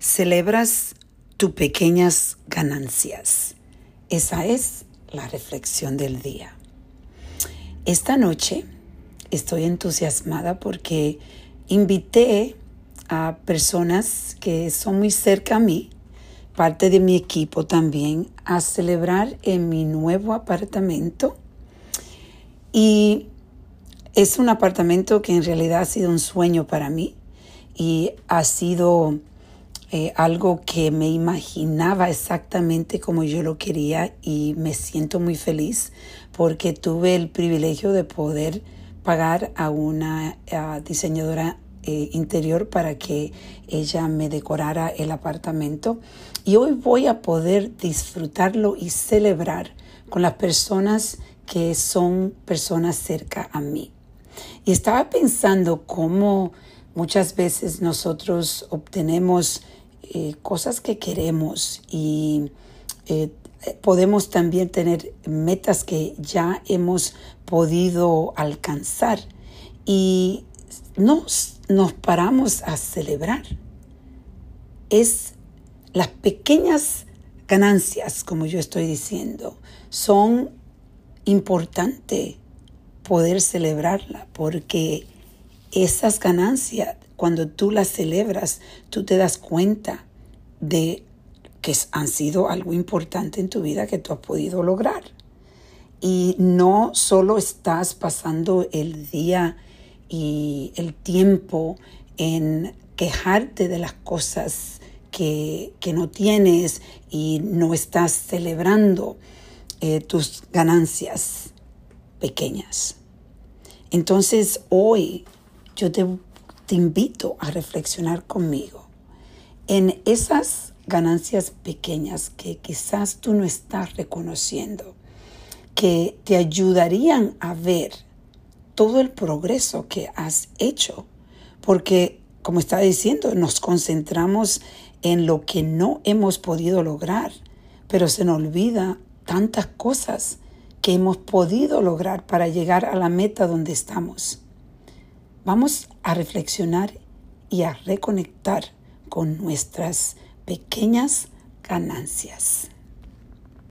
celebras tus pequeñas ganancias. Esa es la reflexión del día. Esta noche estoy entusiasmada porque invité a personas que son muy cerca a mí, parte de mi equipo también, a celebrar en mi nuevo apartamento. Y es un apartamento que en realidad ha sido un sueño para mí y ha sido eh, algo que me imaginaba exactamente como yo lo quería y me siento muy feliz porque tuve el privilegio de poder pagar a una diseñadora eh, interior para que ella me decorara el apartamento y hoy voy a poder disfrutarlo y celebrar con las personas que son personas cerca a mí. Y estaba pensando cómo Muchas veces nosotros obtenemos eh, cosas que queremos y eh, podemos también tener metas que ya hemos podido alcanzar y nos, nos paramos a celebrar. Es las pequeñas ganancias, como yo estoy diciendo, son importantes poder celebrarla porque esas ganancias, cuando tú las celebras, tú te das cuenta de que han sido algo importante en tu vida que tú has podido lograr. Y no solo estás pasando el día y el tiempo en quejarte de las cosas que, no tienes y no estás celebrando eh, tus ganancias pequeñas. Entonces hoy yo te, invito a reflexionar conmigo en esas ganancias pequeñas que quizás tú no estás reconociendo, que te ayudarían a ver todo el progreso que has hecho, porque como estaba diciendo, nos concentramos en lo que no hemos podido lograr, pero se nos olvida tantas cosas que hemos podido lograr para llegar a la meta donde estamos. Vamos a reflexionar y a reconectar con nuestras pequeñas ganancias.